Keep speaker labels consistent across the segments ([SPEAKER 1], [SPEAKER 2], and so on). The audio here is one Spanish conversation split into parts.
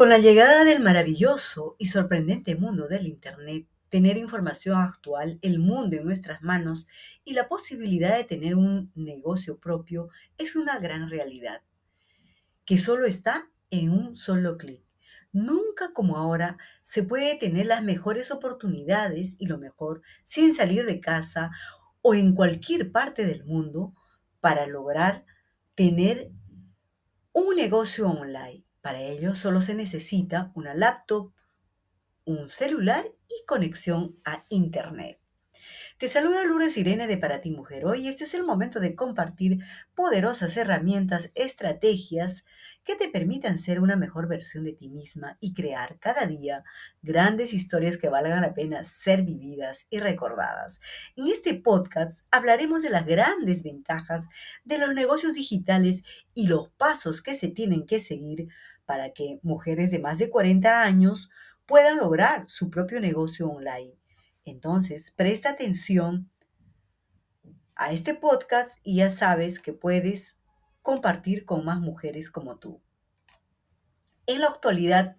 [SPEAKER 1] Con la llegada del maravilloso y sorprendente mundo del Internet, tener información actual, el mundo en nuestras manos y la posibilidad de tener un negocio propio es una gran realidad, que solo está en un solo clic. Nunca como ahora se puede tener las mejores oportunidades y lo mejor sin salir de casa o en cualquier parte del mundo para lograr tener un negocio online. Para ello solo se necesita una laptop, un celular y conexión a Internet. Te saluda Lourdes Irene de Para Ti Mujer. Hoy este es el momento de compartir poderosas herramientas, estrategias que te permitan ser una mejor versión de ti misma y crear cada día grandes historias que valgan la pena ser vividas y recordadas. En este podcast hablaremos de las grandes ventajas de los negocios digitales y los pasos que se tienen que seguir para que mujeres de más de 40 años puedan lograr su propio negocio online. Entonces, presta atención a este podcast y ya sabes que puedes compartir con más mujeres como tú. En la actualidad,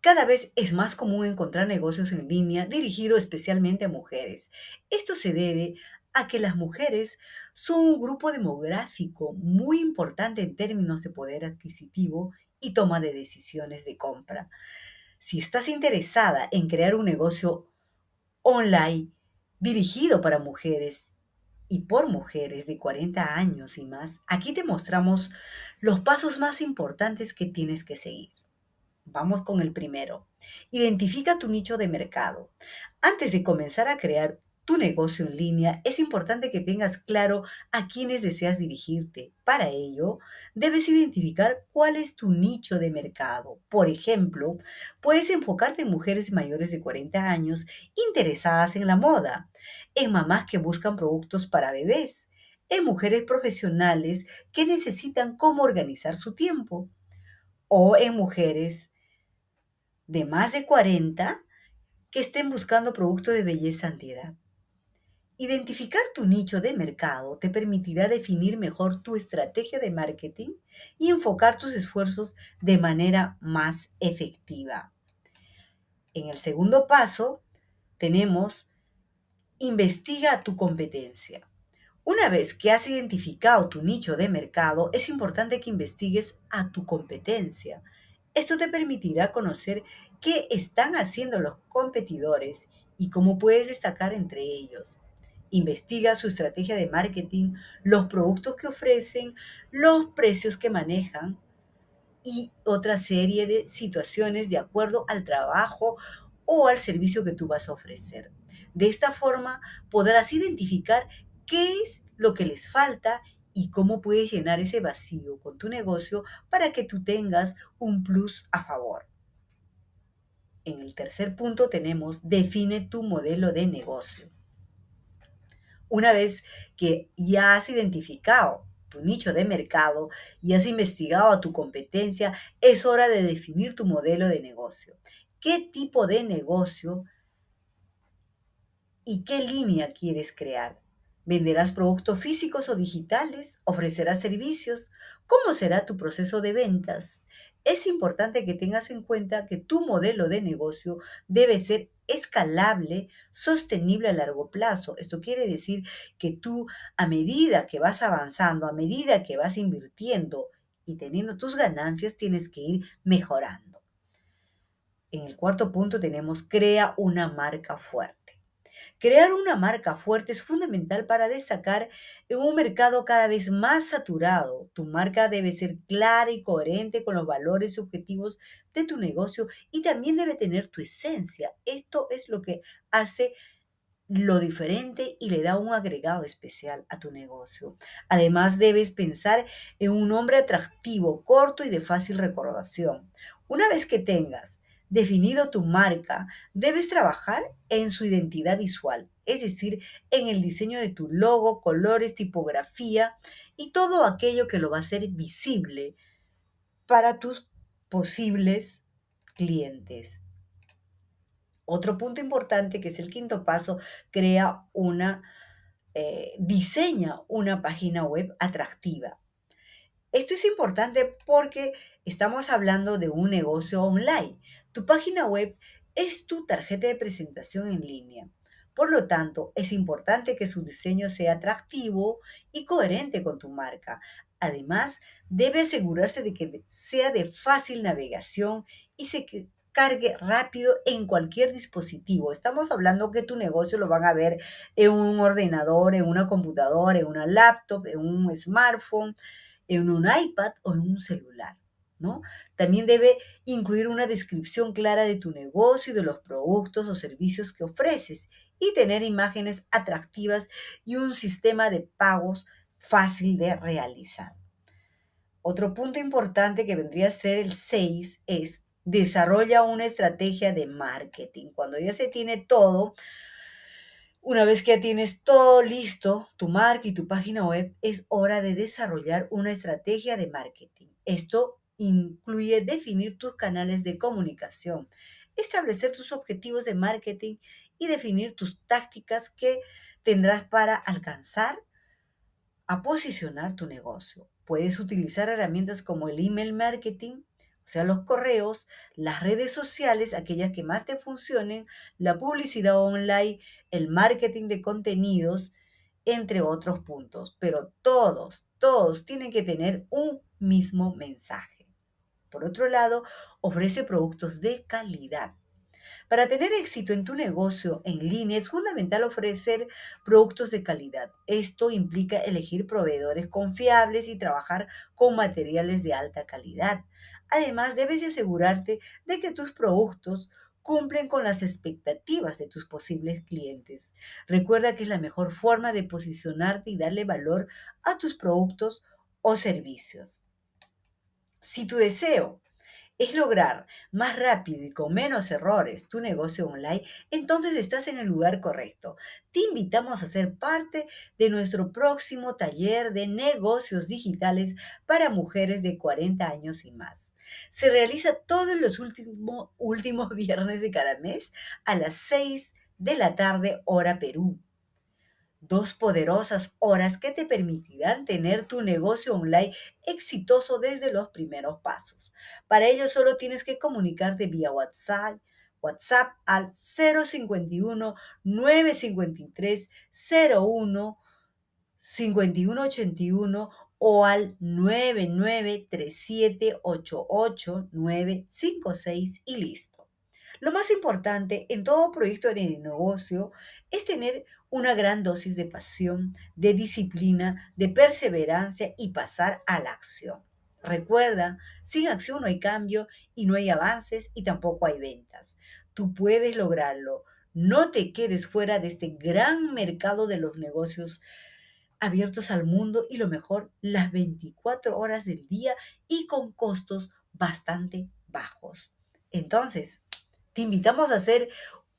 [SPEAKER 1] cada vez es más común encontrar negocios en línea dirigidos especialmente a mujeres. Esto se debe a que las mujeres son un grupo demográfico muy importante en términos de poder adquisitivo y toma de decisiones de compra. Si estás interesada en crear un negocio online dirigido para mujeres y por mujeres de 40 años y más, aquí te mostramos los pasos más importantes que tienes que seguir. Vamos con el primero. Identifica tu nicho de mercado. Antes de comenzar a crear tu negocio en línea, es importante que tengas claro a quiénes deseas dirigirte. Para ello, debes identificar cuál es tu nicho de mercado. Por ejemplo, puedes enfocarte en mujeres mayores de 40 años interesadas en la moda, en mamás que buscan productos para bebés, en mujeres profesionales que necesitan cómo organizar su tiempo, o en mujeres de más de 40 que estén buscando productos de belleza antiedad. Identificar tu nicho de mercado te permitirá definir mejor tu estrategia de marketing y enfocar tus esfuerzos de manera más efectiva. En el segundo paso tenemos investiga tu competencia. Una vez que has identificado tu nicho de mercado, es importante que investigues a tu competencia. Esto te permitirá conocer qué están haciendo los competidores y cómo puedes destacar entre ellos. Investiga su estrategia de marketing, los productos que ofrecen, los precios que manejan y otra serie de situaciones de acuerdo al trabajo o al servicio que tú vas a ofrecer. De esta forma podrás identificar qué es lo que les falta y cómo puedes llenar ese vacío con tu negocio para que tú tengas un plus a favor. En el tercer punto tenemos define tu modelo de negocio. Una vez que ya has identificado tu nicho de mercado y has investigado a tu competencia, es hora de definir tu modelo de negocio. ¿Qué tipo de negocio y qué línea quieres crear? ¿Venderás productos físicos o digitales? ¿Ofrecerás servicios? ¿Cómo será tu proceso de ventas? Es importante que tengas en cuenta que tu modelo de negocio debe ser escalable, sostenible a largo plazo. Esto quiere decir que tú, a medida que vas avanzando, a medida que vas invirtiendo y teniendo tus ganancias, tienes que ir mejorando. En el cuarto punto tenemos crea una marca fuerte. Crear una marca fuerte es fundamental para destacar en un mercado cada vez más saturado. Tu marca debe ser clara y coherente con los valores y objetivos de tu negocio y también debe tener tu esencia. Esto es lo que hace lo diferente y le da un agregado especial a tu negocio. Además, debes pensar en un nombre atractivo, corto y de fácil recordación. Una vez que tengas definido tu marca, debes trabajar en su identidad visual, es decir, en el diseño de tu logo, colores, tipografía y todo aquello que lo va a hacer visible para tus posibles clientes. Otro punto importante, que es el quinto paso, crea una, eh, diseña una página web atractiva. Esto es importante porque estamos hablando de un negocio online. Tu página web es tu tarjeta de presentación en línea. Por lo tanto, es importante que su diseño sea atractivo y coherente con tu marca. Además, debe asegurarse de que sea de fácil navegación y se cargue rápido en cualquier dispositivo. Estamos hablando que tu negocio lo van a ver en un ordenador, en una computadora, en una laptop, en un smartphone, en un iPad o en un celular. ¿No? También debe incluir una descripción clara de tu negocio y de los productos o servicios que ofreces y tener imágenes atractivas y un sistema de pagos fácil de realizar. Otro punto importante que vendría a ser el 6 es desarrolla una estrategia de marketing. Cuando ya se tiene todo, una vez que ya tienes todo listo, tu marca y tu página web, es hora de desarrollar una estrategia de marketing. Esto incluye definir tus canales de comunicación, establecer tus objetivos de marketing y definir tus tácticas que tendrás para alcanzar a posicionar tu negocio. Puedes utilizar herramientas como el email marketing, o sea, los correos, las redes sociales, aquellas que más te funcionen, la publicidad online, el marketing de contenidos, entre otros puntos. Pero todos, todos tienen que tener un mismo mensaje. Por otro lado, ofrece productos de calidad. Para tener éxito en tu negocio en línea es fundamental ofrecer productos de calidad. Esto implica elegir proveedores confiables y trabajar con materiales de alta calidad. Además, debes asegurarte de que tus productos cumplen con las expectativas de tus posibles clientes. Recuerda que es la mejor forma de posicionarte y darle valor a tus productos o servicios. Si tu deseo es lograr más rápido y con menos errores tu negocio online, entonces estás en el lugar correcto. Te invitamos a ser parte de nuestro próximo taller de negocios digitales para mujeres de 40 años y más. Se realiza todos los últimos, viernes de cada mes a las 6 de la tarde hora Perú dos poderosas horas que te permitirán tener tu negocio online exitoso desde los primeros pasos. Para ello solo tienes que comunicarte vía WhatsApp, WhatsApp al 051 953 01 5181 o al 993788 y listo. Lo más importante en todo proyecto de negocio es tener una gran dosis de pasión, de disciplina, de perseverancia y pasar a la acción. Recuerda, sin acción no hay cambio y no hay avances y tampoco hay ventas. Tú puedes lograrlo. No te quedes fuera de este gran mercado de los negocios abiertos al mundo y lo mejor, las 24 horas del día y con costos bastante bajos. Entonces, te invitamos a ser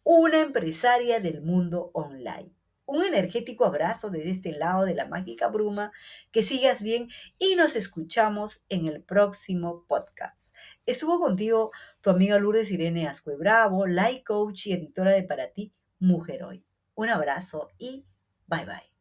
[SPEAKER 1] una empresaria del mundo online. Un energético abrazo desde este lado de la mágica bruma, que sigas bien y nos escuchamos en el próximo podcast. Estuvo contigo tu amiga Lourdes Irene Ascue Bravo, life coach y editora de Para ti, Mujer Hoy. Un abrazo y bye bye.